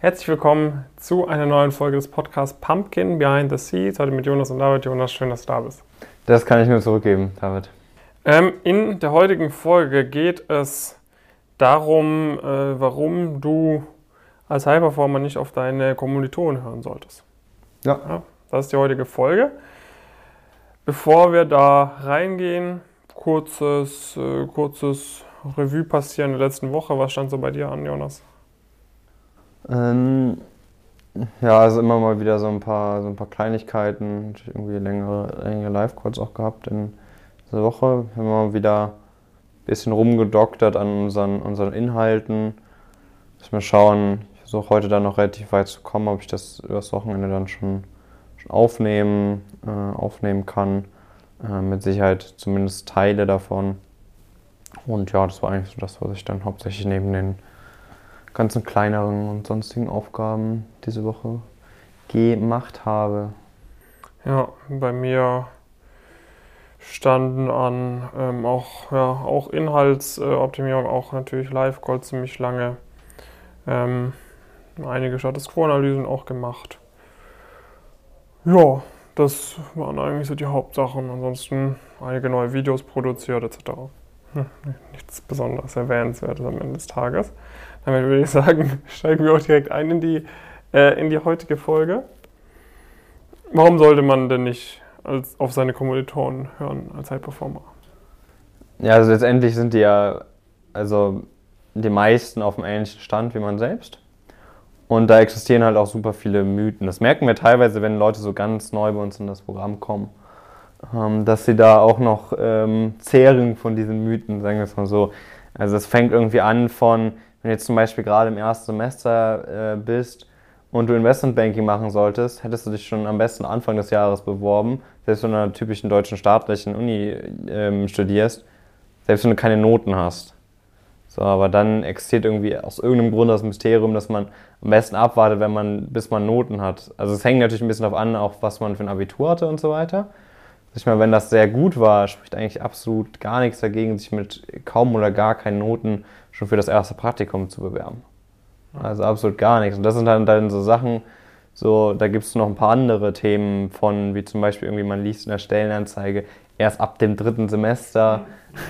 Herzlich willkommen zu einer neuen Folge des Podcasts Pumpkin Behind the Seeds. Heute mit Jonas und David. Jonas, schön, dass du da bist. Das kann ich nur zurückgeben, David. Ähm, in der heutigen Folge geht es darum, äh, warum du als High-Performer nicht auf deine Kommilitonen hören solltest. Ja. ja. Das ist die heutige Folge. Bevor wir da reingehen, kurzes, äh, kurzes Revue passieren der letzten Woche. Was stand so bei dir an, Jonas? Ähm, ja, also immer mal wieder so ein paar, so ein paar Kleinigkeiten, irgendwie längere, längere Live-Calls auch gehabt in dieser Woche. Wir haben mal wieder ein bisschen rumgedoktert an unseren, unseren Inhalten. Müssen wir schauen, ich versuche heute dann noch relativ weit zu kommen, ob ich das übers Wochenende dann schon, schon aufnehmen, äh, aufnehmen kann. Äh, mit Sicherheit zumindest Teile davon. Und ja, das war eigentlich so das, was ich dann hauptsächlich neben den ganzen kleineren und sonstigen Aufgaben diese Woche gemacht habe. Ja, bei mir standen an ähm, auch, ja, auch Inhaltsoptimierung, auch natürlich Live-Call ziemlich lange. Ähm, einige Status Quo-Analysen auch gemacht. Ja, das waren eigentlich so die Hauptsachen. Ansonsten einige neue Videos produziert etc. Hm, nichts besonders Erwähnenswertes am Ende des Tages. Damit würde ich sagen, steigen wir auch direkt ein in die, äh, in die heutige Folge. Warum sollte man denn nicht als, auf seine Kommilitonen hören als High Performer? Ja, also letztendlich sind die ja, also die meisten auf dem ähnlichen Stand wie man selbst. Und da existieren halt auch super viele Mythen. Das merken wir teilweise, wenn Leute so ganz neu bei uns in das Programm kommen, ähm, dass sie da auch noch ähm, zehren von diesen Mythen, sagen wir es mal so. Also es fängt irgendwie an von, wenn du jetzt zum Beispiel gerade im ersten Semester äh, bist und du Investmentbanking machen solltest, hättest du dich schon am besten Anfang des Jahres beworben, selbst wenn du in einer typischen deutschen staatlichen Uni ähm, studierst, selbst wenn du keine Noten hast. So, aber dann existiert irgendwie aus irgendeinem Grund das Mysterium, dass man am besten abwartet, wenn man, bis man Noten hat. Also es hängt natürlich ein bisschen darauf an, auch was man für ein Abitur hatte und so weiter. Ich meine, wenn das sehr gut war, spricht eigentlich absolut gar nichts dagegen, sich mit kaum oder gar keinen Noten schon für das erste Praktikum zu bewerben. Also absolut gar nichts. Und das sind dann, dann so Sachen, so, da gibt es noch ein paar andere Themen von, wie zum Beispiel irgendwie, man liest in der Stellenanzeige, erst ab dem dritten Semester.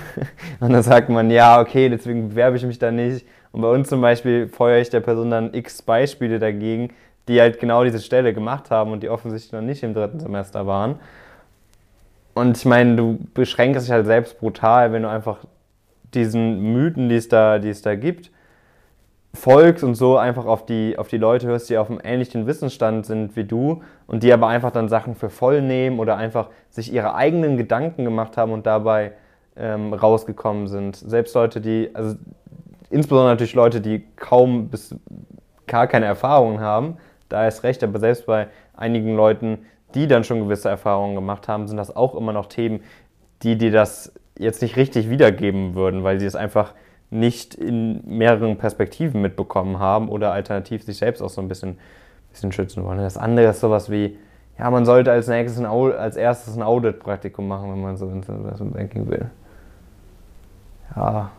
Und dann sagt man, ja, okay, deswegen bewerbe ich mich da nicht. Und bei uns zum Beispiel feuere ich der Person dann x Beispiele dagegen, die halt genau diese Stelle gemacht haben und die offensichtlich noch nicht im dritten Semester waren. Und ich meine, du beschränkst dich halt selbst brutal, wenn du einfach diesen Mythen, die es da, die es da gibt, folgst und so einfach auf die, auf die Leute hörst, die auf einem ähnlichen Wissensstand sind wie du und die aber einfach dann Sachen für voll nehmen oder einfach sich ihre eigenen Gedanken gemacht haben und dabei ähm, rausgekommen sind. Selbst Leute, die, also insbesondere natürlich Leute, die kaum bis gar keine Erfahrungen haben, da ist recht, aber selbst bei einigen Leuten, die dann schon gewisse Erfahrungen gemacht haben, sind das auch immer noch Themen, die dir das jetzt nicht richtig wiedergeben würden, weil sie es einfach nicht in mehreren Perspektiven mitbekommen haben oder alternativ sich selbst auch so ein bisschen, bisschen schützen wollen. Das andere ist sowas wie, ja, man sollte als nächstes als erstes ein Audit-Praktikum machen, wenn man so ins Investment Banking will. Ja,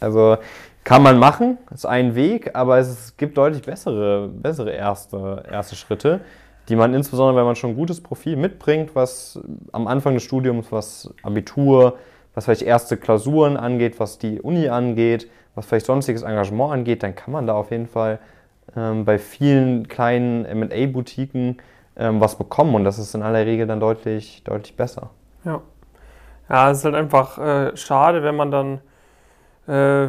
also kann man machen, ist ein Weg, aber es gibt deutlich bessere, bessere erste, erste Schritte, die man insbesondere, wenn man schon ein gutes Profil mitbringt, was am Anfang des Studiums, was Abitur, was vielleicht erste Klausuren angeht, was die Uni angeht, was vielleicht sonstiges Engagement angeht, dann kann man da auf jeden Fall ähm, bei vielen kleinen MA-Boutiquen ähm, was bekommen und das ist in aller Regel dann deutlich, deutlich besser. Ja. Ja, es ist halt einfach äh, schade, wenn man dann, äh,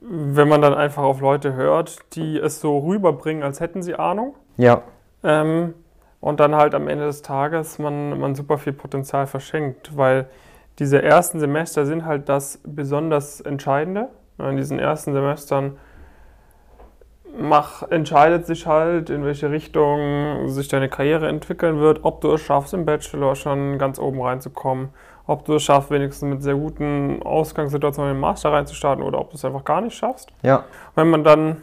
wenn man dann einfach auf Leute hört, die es so rüberbringen, als hätten sie Ahnung. Ja. Ähm, und dann halt am Ende des Tages man, man super viel Potenzial verschenkt, weil diese ersten Semester sind halt das besonders Entscheidende. In diesen ersten Semestern mach, entscheidet sich halt, in welche Richtung sich deine Karriere entwickeln wird, ob du es schaffst, im Bachelor schon ganz oben reinzukommen, ob du es schaffst, wenigstens mit sehr guten Ausgangssituationen in den Master reinzustarten oder ob du es einfach gar nicht schaffst. Ja. Wenn man dann,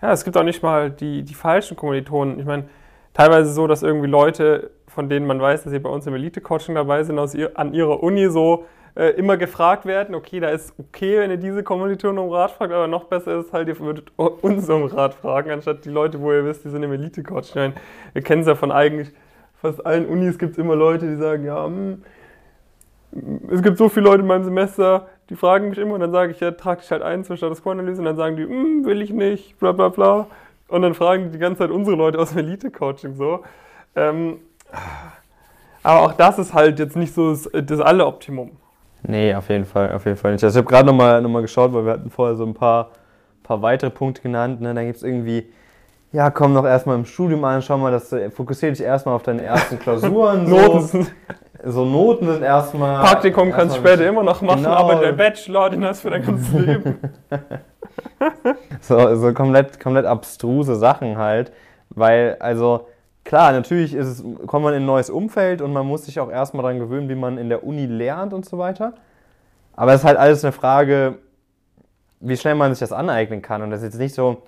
ja, es gibt auch nicht mal die, die falschen Kommilitonen. Ich meine, teilweise so, dass irgendwie Leute, von denen man weiß, dass sie bei uns im Elite-Coaching dabei sind, aus ihr, an ihrer Uni so äh, immer gefragt werden, okay, da ist okay, wenn ihr diese Kommilitonen um Rat fragt, aber noch besser ist halt, ihr würdet uns um Rat fragen, anstatt die Leute, wo ihr wisst, die sind im Elite-Coach. Ich meine, wir kennen es ja von eigentlich fast allen Unis, gibt es immer Leute, die sagen, ja, mh, hm, es gibt so viele Leute in meinem Semester, die fragen mich immer und dann sage ich, ja, trag dich halt ein zur Status Quo-Analyse und dann sagen die, hm, will ich nicht, bla bla bla. Und dann fragen die ganze Zeit unsere Leute aus dem Elite-Coaching so. Ähm, aber auch das ist halt jetzt nicht so das, das alle Optimum. Nee, auf jeden Fall, auf jeden Fall nicht. Also ich habe gerade nochmal noch mal geschaut, weil wir hatten vorher so ein paar, paar weitere Punkte genannt. Ne? Da gibt es irgendwie, ja, komm doch erstmal im Studium an, schau mal, dass du, fokussier dich erstmal auf deine ersten Klausuren. Noten sind so Noten sind erstmal. Praktikum kannst du später immer noch machen, genau. aber der Bachelor, den hast du für dein ganzes Leben. so, so komplett, komplett abstruse Sachen halt. Weil, also, klar, natürlich ist es, kommt man in ein neues Umfeld und man muss sich auch erstmal daran gewöhnen, wie man in der Uni lernt und so weiter. Aber es ist halt alles eine Frage, wie schnell man sich das aneignen kann. Und das ist jetzt nicht so,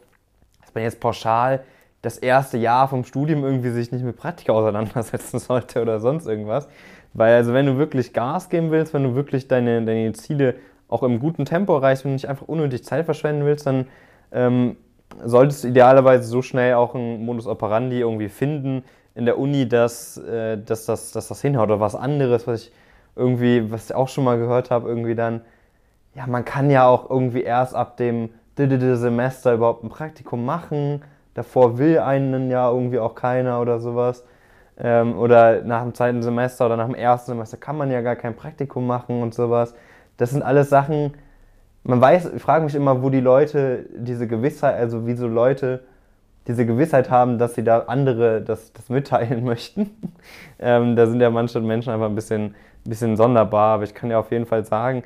dass man jetzt pauschal das erste Jahr vom Studium irgendwie sich nicht mit Praktika auseinandersetzen sollte oder sonst irgendwas. Weil also wenn du wirklich Gas geben willst, wenn du wirklich deine, deine Ziele auch im guten Tempo erreichst, wenn du nicht einfach unnötig Zeit verschwenden willst, dann ähm, solltest du idealerweise so schnell auch einen Modus operandi irgendwie finden in der Uni, dass, äh, dass, das, dass das hinhaut. Oder was anderes, was ich irgendwie, was ich auch schon mal gehört habe, irgendwie dann, ja, man kann ja auch irgendwie erst ab dem Semester überhaupt ein Praktikum machen. Davor will einen ja irgendwie auch keiner oder sowas. Ähm, oder nach dem zweiten Semester oder nach dem ersten Semester kann man ja gar kein Praktikum machen und sowas. Das sind alles Sachen, man weiß, ich frage mich immer, wo die Leute diese Gewissheit, also wie so Leute diese Gewissheit haben, dass sie da andere das, das mitteilen möchten. ähm, da sind ja manche Menschen einfach ein bisschen, ein bisschen sonderbar, aber ich kann ja auf jeden Fall sagen,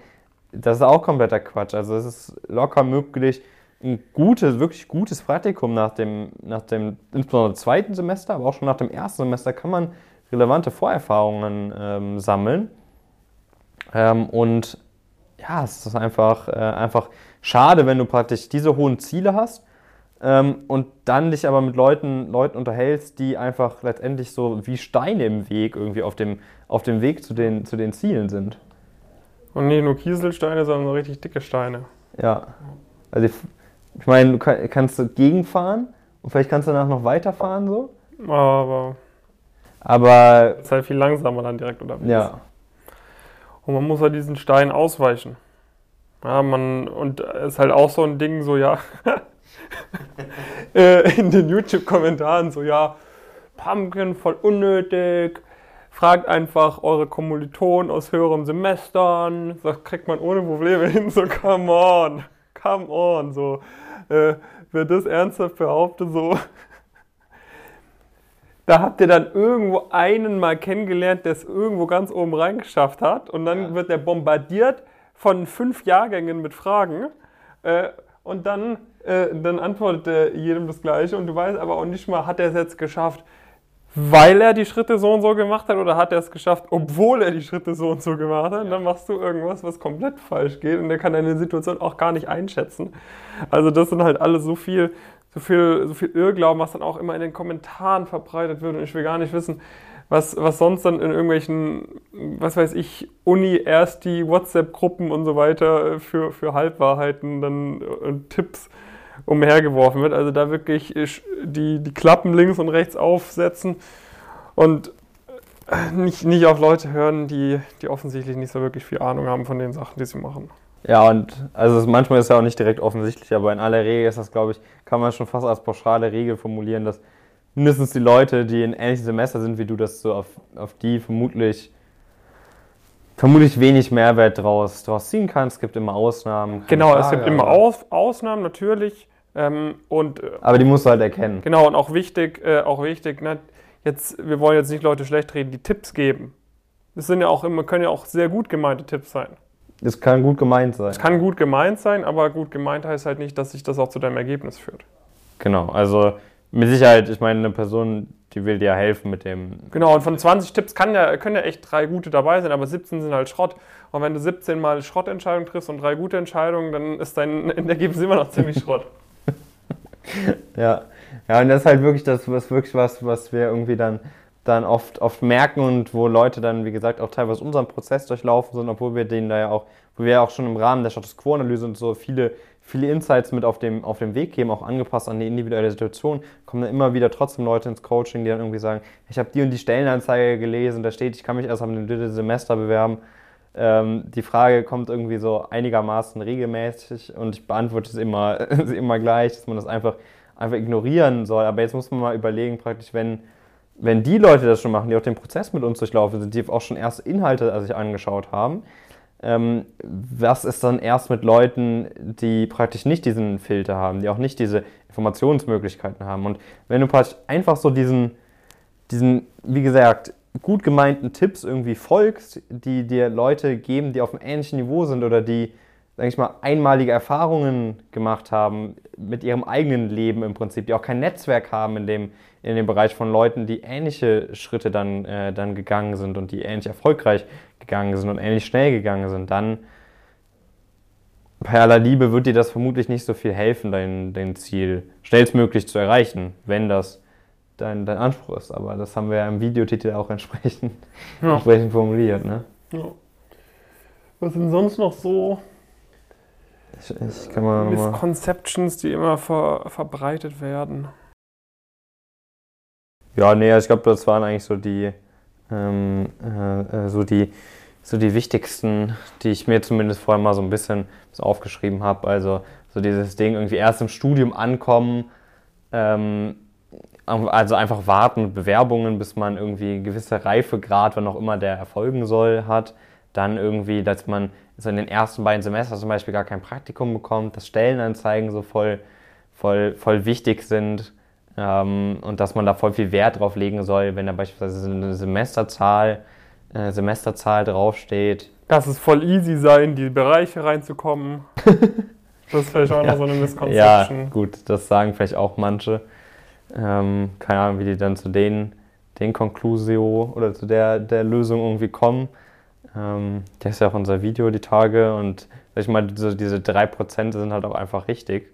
das ist auch kompletter Quatsch. Also es ist locker möglich, ein gutes, wirklich gutes Praktikum nach dem, nach dem insbesondere zweiten Semester, aber auch schon nach dem ersten Semester kann man relevante Vorerfahrungen ähm, sammeln. Ähm, und ja, es ist einfach, äh, einfach schade, wenn du praktisch diese hohen Ziele hast ähm, und dann dich aber mit Leuten, Leuten unterhältst, die einfach letztendlich so wie Steine im Weg irgendwie auf dem, auf dem Weg zu den, zu den Zielen sind. Und nicht nur Kieselsteine, sondern so richtig dicke Steine. Ja. Also ich, ich meine, du kann, kannst du gegenfahren und vielleicht kannst du danach noch weiterfahren so. Aber. Aber. Ist halt viel langsamer dann direkt unterwegs. Ja. Und man muss halt diesen Stein ausweichen. Ja, man, und ist halt auch so ein Ding, so ja, äh, in den YouTube-Kommentaren so, ja, Pumpkin voll unnötig, fragt einfach eure Kommilitonen aus höheren Semestern, das kriegt man ohne Probleme hin, so come on come on, so. Äh, wer das ernsthaft behauptet, so. da habt ihr dann irgendwo einen mal kennengelernt, der es irgendwo ganz oben reingeschafft hat und dann ja. wird der bombardiert von fünf Jahrgängen mit Fragen äh, und dann, äh, dann antwortet er jedem das Gleiche und du weißt aber auch nicht mal, hat er es jetzt geschafft, weil er die Schritte so und so gemacht hat oder hat er es geschafft, obwohl er die Schritte so und so gemacht hat. Und dann machst du irgendwas, was komplett falsch geht und der kann deine Situation auch gar nicht einschätzen. Also das sind halt alles so viel, so viel, so viel Irrglauben, was dann auch immer in den Kommentaren verbreitet wird und ich will gar nicht wissen, was, was sonst dann in irgendwelchen, was weiß ich, Uni, erst die WhatsApp-Gruppen und so weiter für, für Halbwahrheiten dann und Tipps umhergeworfen wird. Also da wirklich die, die Klappen links und rechts aufsetzen und nicht, nicht auf Leute hören, die, die offensichtlich nicht so wirklich viel Ahnung haben von den Sachen, die sie machen. Ja, und also manchmal ist es ja auch nicht direkt offensichtlich, aber in aller Regel ist das, glaube ich, kann man schon fast als pauschale Regel formulieren, dass mindestens die Leute, die in ähnlichen Semester sind wie du, dass du auf, auf die vermutlich vermutlich wenig Mehrwert draus, draus ziehen kannst. Es gibt immer Ausnahmen. Genau, es gibt immer Aus, Ausnahmen natürlich. Ähm, und, äh, aber die musst du halt erkennen. Genau, und auch wichtig, äh, auch wichtig, ne, jetzt, wir wollen jetzt nicht Leute schlecht reden, die Tipps geben. Das sind ja auch immer, können ja auch sehr gut gemeinte Tipps sein. Das kann gut gemeint sein. Es kann gut gemeint sein, aber gut gemeint heißt halt nicht, dass sich das auch zu deinem Ergebnis führt. Genau, also mit Sicherheit, ich meine, eine Person, die will dir helfen mit dem. Genau, und von 20 Tipps kann ja, können ja echt drei gute dabei sein, aber 17 sind halt Schrott. Und wenn du 17 mal Schrottentscheidungen triffst und drei gute Entscheidungen, dann ist dein Ergebnis immer noch ziemlich Schrott. ja. Ja, und das ist halt wirklich das, was wirklich was, was wir irgendwie dann dann oft, oft merken und wo Leute dann, wie gesagt, auch teilweise unseren Prozess durchlaufen sind, obwohl wir denen da ja auch, wo wir ja auch schon im Rahmen der Status Quo-Analyse und so viele, viele Insights mit auf dem, auf dem Weg geben, auch angepasst an die individuelle Situation, kommen dann immer wieder trotzdem Leute ins Coaching, die dann irgendwie sagen, ich habe die und die Stellenanzeige gelesen, da steht, ich kann mich erst am dritten Semester bewerben. Ähm, die Frage kommt irgendwie so einigermaßen regelmäßig und ich beantworte es immer, immer gleich, dass man das einfach, einfach ignorieren soll. Aber jetzt muss man mal überlegen, praktisch, wenn wenn die Leute das schon machen, die auch den Prozess mit uns durchlaufen sind, die auch schon erst Inhalte sich angeschaut haben, ähm, was ist dann erst mit Leuten, die praktisch nicht diesen Filter haben, die auch nicht diese Informationsmöglichkeiten haben. Und wenn du praktisch einfach so diesen, diesen, wie gesagt, gut gemeinten Tipps irgendwie folgst, die dir Leute geben, die auf einem ähnlichen Niveau sind oder die sage ich mal, einmalige Erfahrungen gemacht haben mit ihrem eigenen Leben im Prinzip, die auch kein Netzwerk haben in dem, in dem Bereich von Leuten, die ähnliche Schritte dann, äh, dann gegangen sind und die ähnlich erfolgreich gegangen sind und ähnlich schnell gegangen sind, dann bei aller Liebe wird dir das vermutlich nicht so viel helfen, dein, dein Ziel schnellstmöglich zu erreichen, wenn das dein, dein Anspruch ist. Aber das haben wir ja im Videotitel auch entsprechend, ja. entsprechend formuliert. Ne? Ja. Was sind sonst noch so ich, ich Misconceptions, die immer ver, verbreitet werden. Ja, nee, ich glaube, das waren eigentlich so die, ähm, äh, äh, so die, so die wichtigsten, die ich mir zumindest vorher mal so ein bisschen aufgeschrieben habe. Also so dieses Ding irgendwie erst im Studium ankommen, ähm, also einfach warten mit Bewerbungen, bis man irgendwie gewisse Reifegrad, wann auch immer der erfolgen soll, hat. Dann irgendwie, dass man so in den ersten beiden Semestern zum Beispiel gar kein Praktikum bekommt, dass Stellenanzeigen so voll, voll, voll wichtig sind ähm, und dass man da voll viel Wert drauf legen soll, wenn da beispielsweise eine Semesterzahl, äh, Semesterzahl draufsteht. Dass es voll easy sein, in die Bereiche reinzukommen. das ist vielleicht auch ja. noch so eine Misconception. Ja, gut, das sagen vielleicht auch manche. Ähm, keine Ahnung, wie die dann zu den, den Conclusio oder zu der, der Lösung irgendwie kommen. Ähm, das ist ja auch unser Video die Tage und ich mal, so diese 3% sind halt auch einfach richtig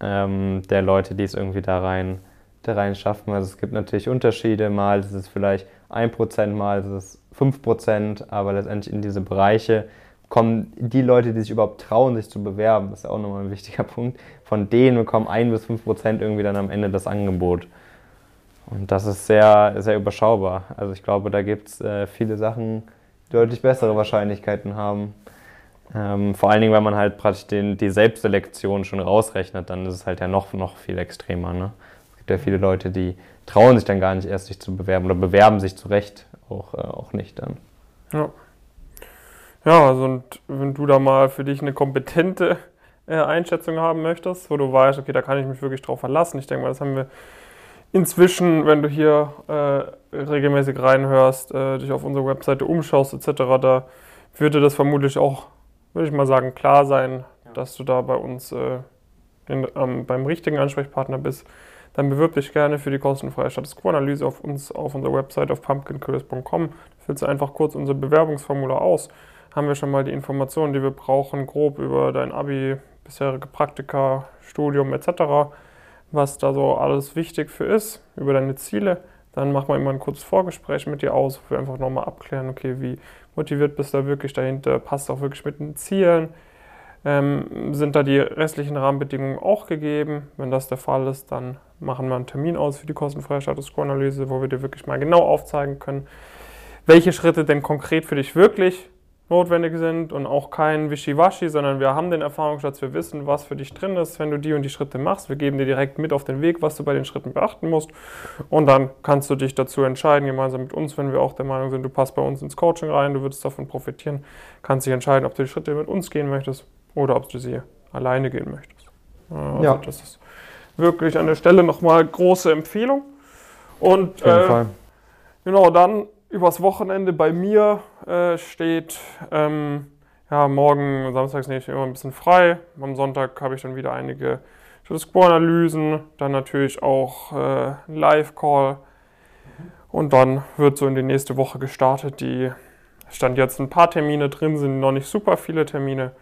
ähm, der Leute, die es irgendwie da rein, da rein schaffen. Also es gibt natürlich Unterschiede, mal ist es vielleicht 1%, mal ist es 5%, aber letztendlich in diese Bereiche kommen die Leute, die sich überhaupt trauen, sich zu bewerben, das ist ja auch nochmal ein wichtiger Punkt, von denen bekommen 1 bis 5% irgendwie dann am Ende das Angebot. Und das ist sehr, sehr überschaubar. Also ich glaube, da gibt es äh, viele Sachen, deutlich bessere Wahrscheinlichkeiten haben. Ähm, vor allen Dingen, wenn man halt praktisch den, die Selbstselektion schon rausrechnet, dann ist es halt ja noch, noch viel extremer. Ne? Es gibt ja viele Leute, die trauen sich dann gar nicht erst, sich zu bewerben oder bewerben sich zu Recht auch, äh, auch nicht dann. Ja. Ja, also und wenn du da mal für dich eine kompetente äh, Einschätzung haben möchtest, wo du weißt, okay, da kann ich mich wirklich drauf verlassen. Ich denke mal, das haben wir inzwischen, wenn du hier äh, regelmäßig reinhörst, äh, dich auf unserer Webseite umschaust etc., da würde das vermutlich auch, würde ich mal sagen, klar sein, ja. dass du da bei uns äh, in, ähm, beim richtigen Ansprechpartner bist. Dann bewirb dich gerne für die kostenfreie Status Quo-Analyse auf uns auf unserer Website auf pumpkincurious.com. Füllst du einfach kurz unser Bewerbungsformular aus. Haben wir schon mal die Informationen, die wir brauchen, grob über dein Abi, bisherige Praktika, Studium etc was da so alles wichtig für ist, über deine Ziele. Dann machen wir immer ein kurzes Vorgespräch mit dir aus, wo wir einfach nochmal abklären, okay, wie motiviert bist du da wirklich dahinter, passt auch wirklich mit den Zielen. Ähm, sind da die restlichen Rahmenbedingungen auch gegeben? Wenn das der Fall ist, dann machen wir einen Termin aus für die kostenfreie Status Quo-Analyse, wo wir dir wirklich mal genau aufzeigen können, welche Schritte denn konkret für dich wirklich notwendig sind und auch kein Wischiwaschi, sondern wir haben den Erfahrungsschatz, wir wissen, was für dich drin ist, wenn du die und die Schritte machst. Wir geben dir direkt mit auf den Weg, was du bei den Schritten beachten musst. Und dann kannst du dich dazu entscheiden, gemeinsam mit uns, wenn wir auch der Meinung sind, du passt bei uns ins Coaching rein, du würdest davon profitieren, kannst dich entscheiden, ob du die Schritte mit uns gehen möchtest oder ob du sie alleine gehen möchtest. Also ja. das ist wirklich an der Stelle nochmal große Empfehlung. Und äh, genau, dann übers Wochenende bei mir äh, steht, ähm, ja, morgen, samstags nehme ich immer ein bisschen frei. Am Sonntag habe ich dann wieder einige Status Quo-Analysen, dann natürlich auch äh, ein Live-Call. Und dann wird so in die nächste Woche gestartet. Die stand jetzt ein paar Termine drin, sind noch nicht super viele Termine,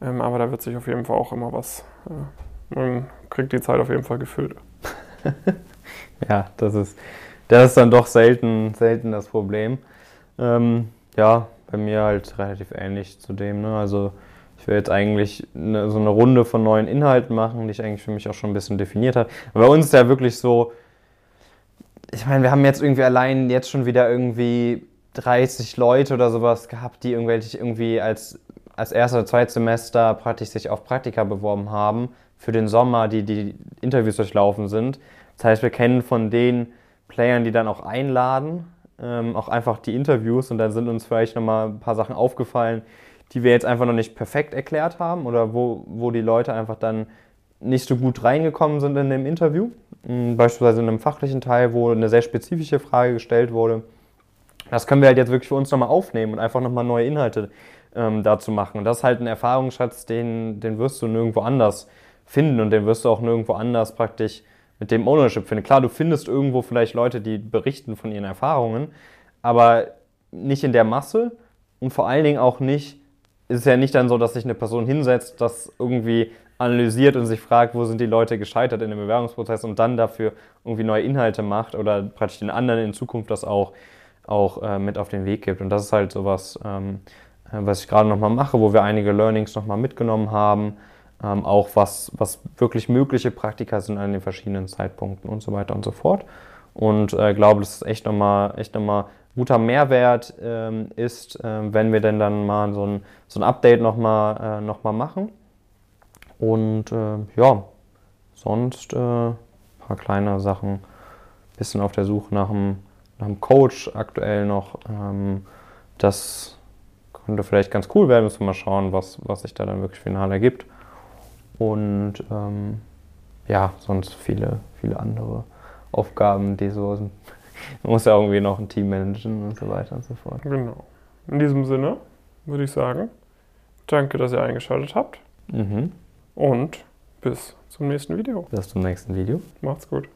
ähm, aber da wird sich auf jeden Fall auch immer was, äh, man kriegt die Zeit auf jeden Fall gefüllt. ja, das ist das ist dann doch selten, selten das Problem. Ähm, ja, bei mir halt relativ ähnlich zu dem. Ne? Also ich will jetzt eigentlich eine, so eine Runde von neuen Inhalten machen, die ich eigentlich für mich auch schon ein bisschen definiert habe. Bei uns ist ja wirklich so, ich meine, wir haben jetzt irgendwie allein jetzt schon wieder irgendwie 30 Leute oder sowas gehabt, die irgendwelche irgendwie als, als erster oder zweites Semester praktisch sich auf Praktika beworben haben für den Sommer, die die Interviews durchlaufen sind. Das heißt, wir kennen von den Playern, die dann auch einladen, ähm, auch einfach die Interviews und dann sind uns vielleicht nochmal ein paar Sachen aufgefallen, die wir jetzt einfach noch nicht perfekt erklärt haben oder wo, wo die Leute einfach dann nicht so gut reingekommen sind in dem Interview. Hm, beispielsweise in einem fachlichen Teil, wo eine sehr spezifische Frage gestellt wurde. Das können wir halt jetzt wirklich für uns nochmal aufnehmen und einfach nochmal neue Inhalte ähm, dazu machen. Und das ist halt ein Erfahrungsschatz, den, den wirst du nirgendwo anders finden und den wirst du auch nirgendwo anders praktisch mit dem Ownership finden. Klar, du findest irgendwo vielleicht Leute, die berichten von ihren Erfahrungen, aber nicht in der Masse und vor allen Dingen auch nicht, ist es ja nicht dann so, dass sich eine Person hinsetzt, das irgendwie analysiert und sich fragt, wo sind die Leute gescheitert in dem Bewerbungsprozess und dann dafür irgendwie neue Inhalte macht oder praktisch den anderen in Zukunft das auch, auch äh, mit auf den Weg gibt. Und das ist halt sowas, ähm, äh, was ich gerade nochmal mache, wo wir einige Learnings nochmal mitgenommen haben, ähm, auch was, was wirklich mögliche Praktika sind an den verschiedenen Zeitpunkten und so weiter und so fort. Und äh, glaube, das ist echt nochmal echt noch guter Mehrwert ähm, ist, äh, wenn wir denn dann mal so ein, so ein Update nochmal äh, noch machen. Und äh, ja, sonst äh, ein paar kleine Sachen. Bisschen auf der Suche nach einem, nach einem Coach aktuell noch. Ähm, das könnte vielleicht ganz cool werden. Müssen wir mal schauen, was, was sich da dann wirklich final ergibt. Und ähm, ja, sonst viele, viele andere Aufgaben, die so sind. Man muss ja irgendwie noch ein Team managen und so weiter und so fort. Genau. In diesem Sinne würde ich sagen, danke, dass ihr eingeschaltet habt. Mhm. Und bis zum nächsten Video. Bis zum nächsten Video. Macht's gut.